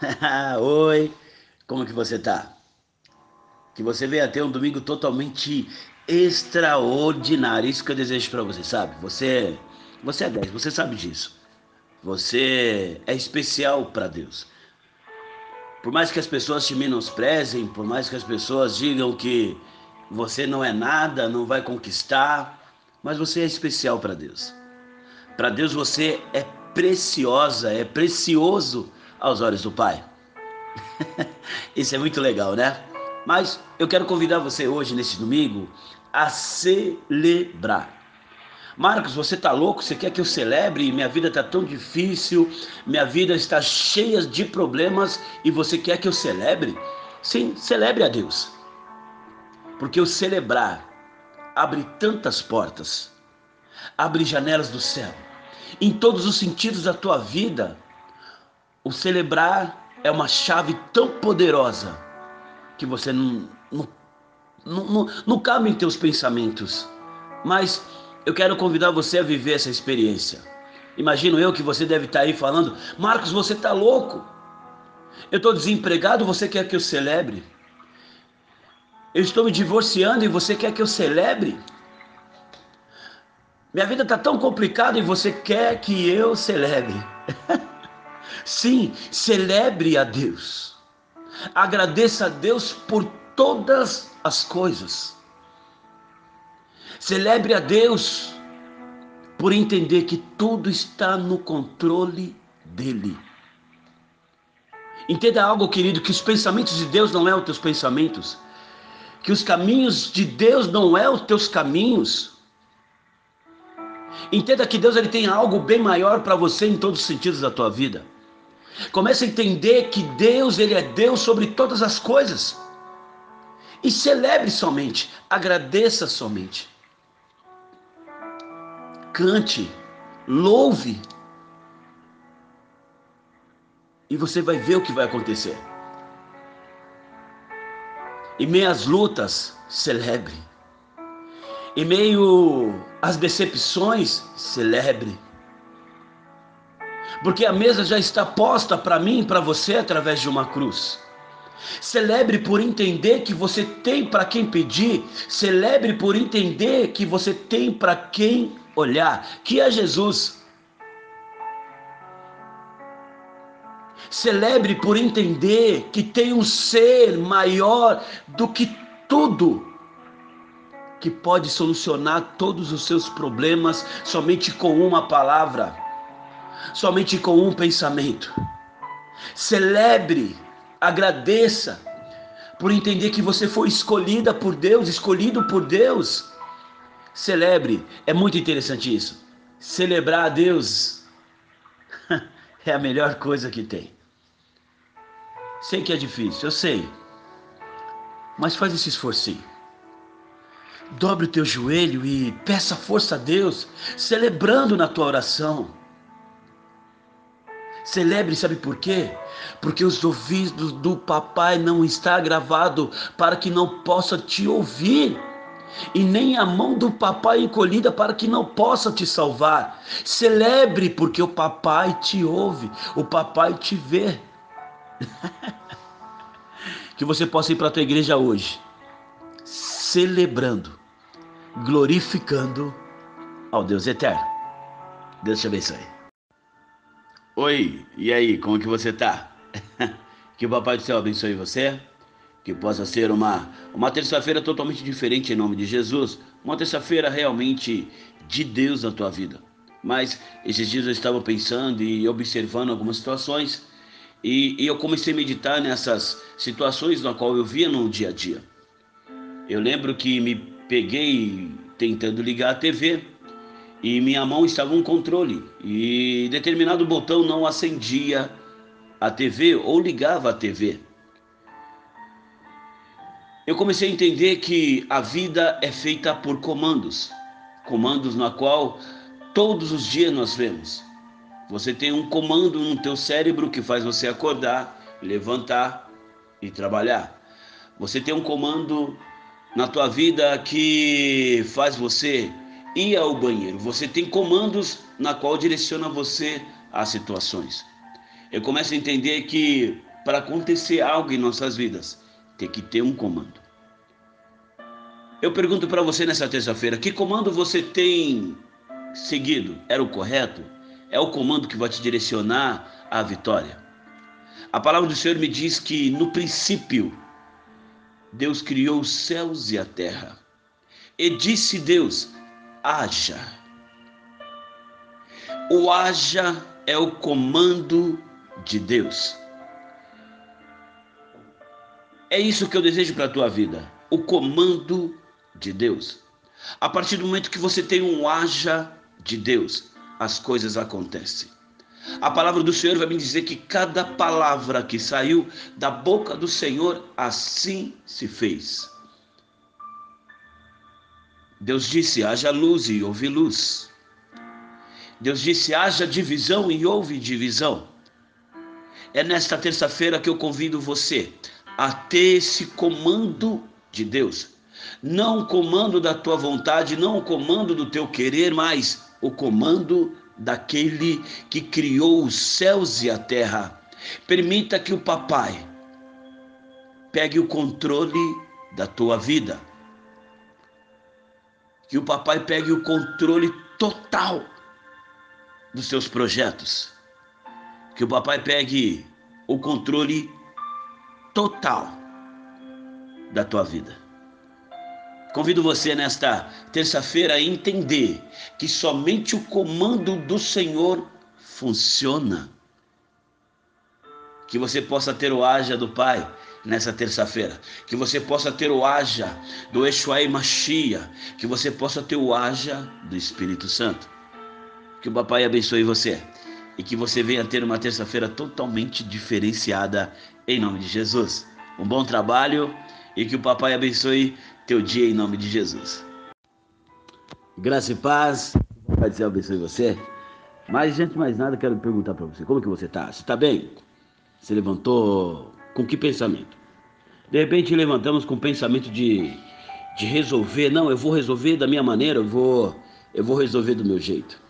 Oi, como que você tá? Que você venha ter um domingo totalmente extraordinário. Isso que eu desejo para você, sabe? Você, você é 10, você sabe disso. Você é especial para Deus. Por mais que as pessoas te menosprezem, por mais que as pessoas digam que você não é nada, não vai conquistar, mas você é especial para Deus. Para Deus você é preciosa, é precioso aos olhos do Pai. Isso é muito legal, né? Mas eu quero convidar você hoje, nesse domingo, a celebrar. Marcos, você tá louco? Você quer que eu celebre? Minha vida tá tão difícil, minha vida está cheia de problemas e você quer que eu celebre? Sim, celebre a Deus. Porque o celebrar abre tantas portas, abre janelas do céu em todos os sentidos da tua vida. O celebrar é uma chave tão poderosa que você não, não, não, não, cabe em teus pensamentos. Mas eu quero convidar você a viver essa experiência. Imagino eu que você deve estar aí falando: Marcos, você está louco? Eu estou desempregado, você quer que eu celebre? Eu estou me divorciando e você quer que eu celebre? Minha vida está tão complicada e você quer que eu celebre. Sim, celebre a Deus. Agradeça a Deus por todas as coisas. Celebre a Deus por entender que tudo está no controle dele. Entenda algo, querido, que os pensamentos de Deus não é os teus pensamentos, que os caminhos de Deus não é os teus caminhos. Entenda que Deus ele tem algo bem maior para você em todos os sentidos da tua vida. Comece a entender que Deus ele é Deus sobre todas as coisas. E celebre somente, agradeça somente. Cante, louve. E você vai ver o que vai acontecer. Em meias lutas, celebre. Em meio às decepções, celebre. Porque a mesa já está posta para mim e para você através de uma cruz. Celebre por entender que você tem para quem pedir. Celebre por entender que você tem para quem olhar, que é Jesus. Celebre por entender que tem um ser maior do que tudo que pode solucionar todos os seus problemas somente com uma palavra, somente com um pensamento. Celebre, agradeça por entender que você foi escolhida por Deus, escolhido por Deus. Celebre, é muito interessante isso. Celebrar a Deus é a melhor coisa que tem. Sei que é difícil, eu sei. Mas faz esse esforcinho. Dobre o teu joelho e peça força a Deus, celebrando na tua oração. Celebre, sabe por quê? Porque os ouvidos do papai não está gravado para que não possa te ouvir. E nem a mão do papai encolhida para que não possa te salvar. Celebre, porque o papai te ouve, o papai te vê. que você possa ir para a tua igreja hoje, celebrando glorificando ao Deus eterno. Deus te abençoe. Oi, e aí, como que você tá? que o Papai do Céu abençoe você, que possa ser uma, uma terça-feira totalmente diferente em nome de Jesus, uma terça-feira realmente de Deus na tua vida. Mas esses dias eu estava pensando e observando algumas situações e, e eu comecei a meditar nessas situações na qual eu via no dia a dia. Eu lembro que me peguei tentando ligar a TV e minha mão estava um controle e determinado botão não acendia a TV ou ligava a TV. Eu comecei a entender que a vida é feita por comandos, comandos na qual todos os dias nós vemos. Você tem um comando no teu cérebro que faz você acordar, levantar e trabalhar. Você tem um comando na tua vida que faz você ir ao banheiro. Você tem comandos na qual direciona você às situações. Eu começo a entender que para acontecer algo em nossas vidas, tem que ter um comando. Eu pergunto para você nessa terça-feira: que comando você tem seguido? Era o correto? É o comando que vai te direcionar à vitória? A palavra do Senhor me diz que no princípio Deus criou os céus e a terra. E disse Deus: haja. O haja é o comando de Deus. É isso que eu desejo para a tua vida, o comando de Deus. A partir do momento que você tem um haja de Deus, as coisas acontecem. A palavra do Senhor vai me dizer que cada palavra que saiu da boca do Senhor, assim se fez. Deus disse: haja luz e houve luz. Deus disse: haja divisão e houve divisão. É nesta terça-feira que eu convido você a ter esse comando de Deus. Não o comando da tua vontade, não o comando do teu querer, mas o comando daquele que criou os céus e a terra. Permita que o papai pegue o controle da tua vida. Que o papai pegue o controle total dos seus projetos. Que o papai pegue o controle total da tua vida. Convido você nesta terça-feira a entender que somente o comando do Senhor funciona. Que você possa ter o haja do Pai nessa terça-feira. Que você possa ter o haja do Exuai Machia. Que você possa ter o haja do Espírito Santo. Que o Papai abençoe você. E que você venha ter uma terça-feira totalmente diferenciada em nome de Jesus. Um bom trabalho e que o Papai abençoe teu dia em nome de Jesus. Graça e paz, Pai do céu abençoe você. Mas, antes de mais nada, quero perguntar para você, como que você está? Você está bem? Você levantou com que pensamento? De repente levantamos com o pensamento de, de resolver, não, eu vou resolver da minha maneira, eu vou, eu vou resolver do meu jeito.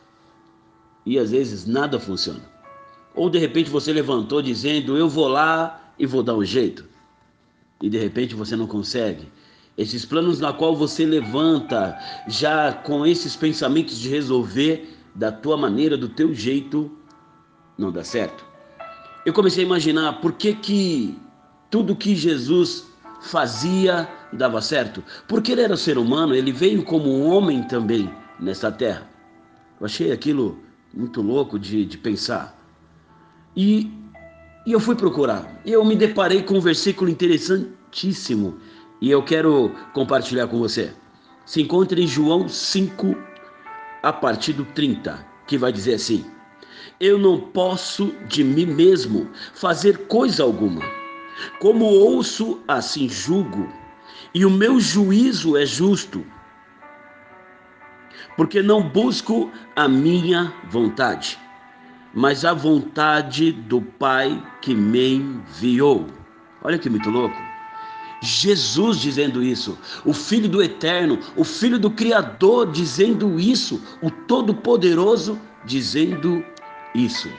E às vezes nada funciona. Ou de repente você levantou dizendo, eu vou lá e vou dar um jeito. E de repente você não consegue esses planos na qual você levanta já com esses pensamentos de resolver da tua maneira, do teu jeito, não dá certo. Eu comecei a imaginar por que que tudo que Jesus fazia dava certo. Porque ele era ser humano, ele veio como um homem também nessa terra. Eu achei aquilo muito louco de, de pensar. E, e eu fui procurar. Eu me deparei com um versículo interessantíssimo e eu quero compartilhar com você. Se encontra em João 5, a partir do 30, que vai dizer assim: Eu não posso de mim mesmo fazer coisa alguma. Como ouço, assim julgo, e o meu juízo é justo, porque não busco a minha vontade, mas a vontade do Pai que me enviou. Olha que muito louco. Jesus dizendo isso, o Filho do Eterno, o Filho do Criador dizendo isso, o Todo-Poderoso dizendo isso.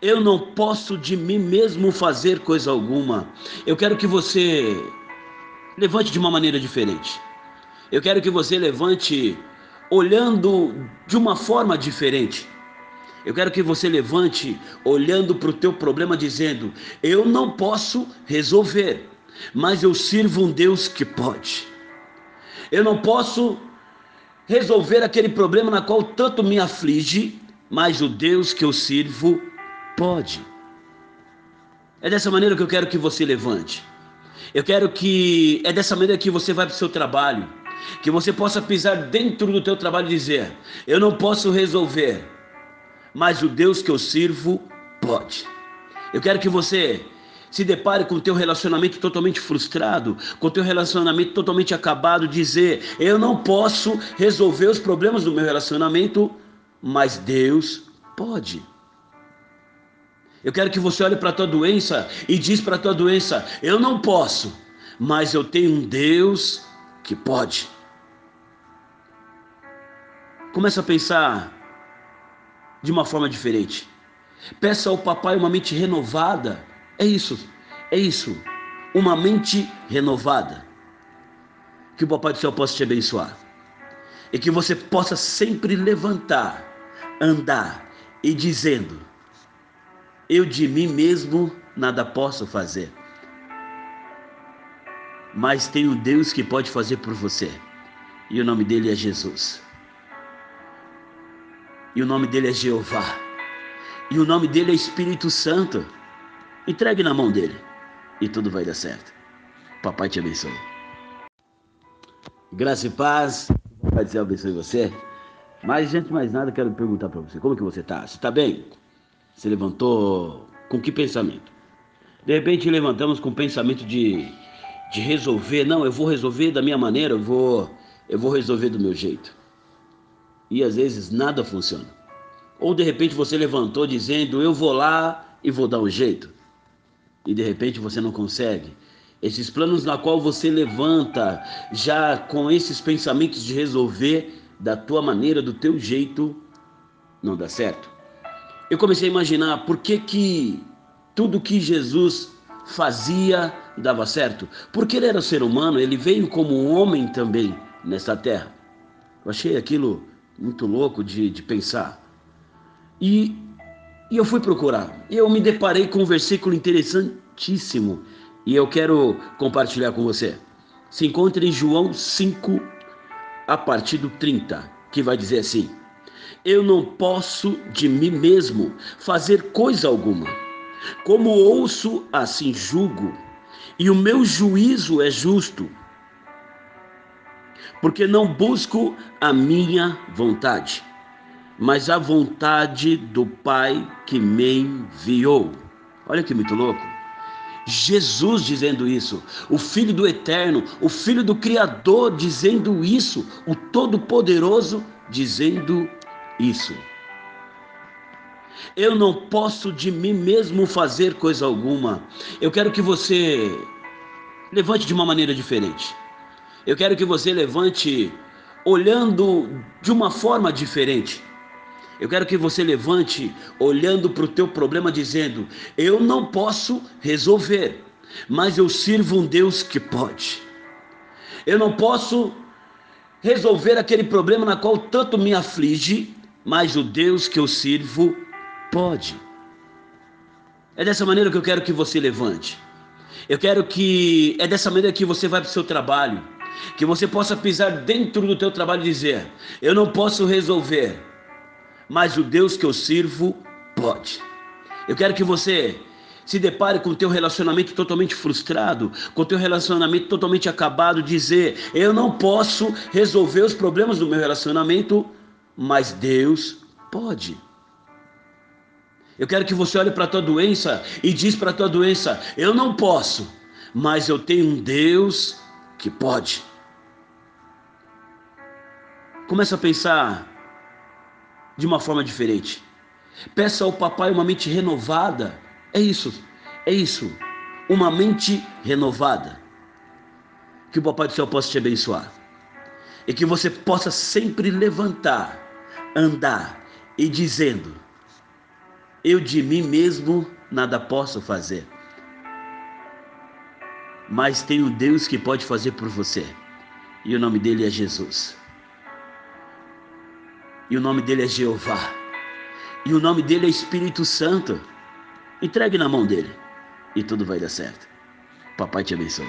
Eu não posso de mim mesmo fazer coisa alguma. Eu quero que você levante de uma maneira diferente. Eu quero que você levante olhando de uma forma diferente. Eu quero que você levante olhando para o teu problema dizendo: Eu não posso resolver, mas eu sirvo um Deus que pode. Eu não posso resolver aquele problema na qual tanto me aflige, mas o Deus que eu sirvo pode. É dessa maneira que eu quero que você levante. Eu quero que é dessa maneira que você vai para o seu trabalho, que você possa pisar dentro do teu trabalho e dizer: Eu não posso resolver, mas o Deus que eu sirvo pode. Eu quero que você se depare com o teu relacionamento totalmente frustrado, com o teu relacionamento totalmente acabado, dizer: eu não posso resolver os problemas do meu relacionamento, mas Deus pode. Eu quero que você olhe para a tua doença e diz para a tua doença: eu não posso, mas eu tenho um Deus que pode. Começa a pensar de uma forma diferente. Peça ao papai uma mente renovada. É isso, é isso. Uma mente renovada. Que o papai do céu possa te abençoar. E que você possa sempre levantar, andar e dizendo: Eu de mim mesmo nada posso fazer. Mas tem um Deus que pode fazer por você. E o nome dele é Jesus. E o nome dele é Jeová. E o nome dele é Espírito Santo. Entregue na mão dele. E tudo vai dar certo. Papai te abençoe. Graça e paz. Do céu abençoe você. Mas, antes de mais nada, quero perguntar para você. Como que você está? Você está bem? Você levantou com que pensamento? De repente levantamos com o pensamento de, de resolver. Não, eu vou resolver da minha maneira, eu vou, eu vou resolver do meu jeito. E às vezes nada funciona. Ou de repente você levantou dizendo, eu vou lá e vou dar um jeito. E de repente você não consegue. Esses planos na qual você levanta já com esses pensamentos de resolver da tua maneira, do teu jeito, não dá certo. Eu comecei a imaginar por que que tudo que Jesus fazia dava certo. Porque ele era ser humano, ele veio como um homem também nessa terra. Eu achei aquilo muito louco de, de pensar. E, e eu fui procurar. Eu me deparei com um versículo interessantíssimo. E eu quero compartilhar com você. Se encontra em João 5, a partir do 30, que vai dizer assim: Eu não posso de mim mesmo fazer coisa alguma como ouço, assim julgo, e o meu juízo é justo, porque não busco a minha vontade, mas a vontade do Pai que me enviou. Olha que muito louco. Jesus dizendo isso, o Filho do Eterno, o Filho do Criador dizendo isso, o Todo-Poderoso dizendo isso. Eu não posso de mim mesmo fazer coisa alguma. Eu quero que você levante de uma maneira diferente. Eu quero que você levante olhando de uma forma diferente. Eu quero que você levante olhando para o teu problema dizendo: Eu não posso resolver, mas eu sirvo um Deus que pode. Eu não posso resolver aquele problema na qual tanto me aflige, mas o Deus que eu sirvo Pode. É dessa maneira que eu quero que você levante. Eu quero que é dessa maneira que você vai para o seu trabalho, que você possa pisar dentro do teu trabalho e dizer: eu não posso resolver, mas o Deus que eu sirvo pode. Eu quero que você se depare com o teu relacionamento totalmente frustrado, com o teu relacionamento totalmente acabado, dizer: eu não posso resolver os problemas do meu relacionamento, mas Deus pode. Eu quero que você olhe para a tua doença e diz para a tua doença: eu não posso, mas eu tenho um Deus que pode. Começa a pensar de uma forma diferente. Peça ao papai uma mente renovada. É isso, é isso. Uma mente renovada. Que o papai do céu possa te abençoar. E que você possa sempre levantar, andar e dizendo: eu de mim mesmo nada posso fazer. Mas tem um Deus que pode fazer por você. E o nome dele é Jesus. E o nome dele é Jeová. E o nome dele é Espírito Santo. Entregue na mão dele. E tudo vai dar certo. Papai te abençoe.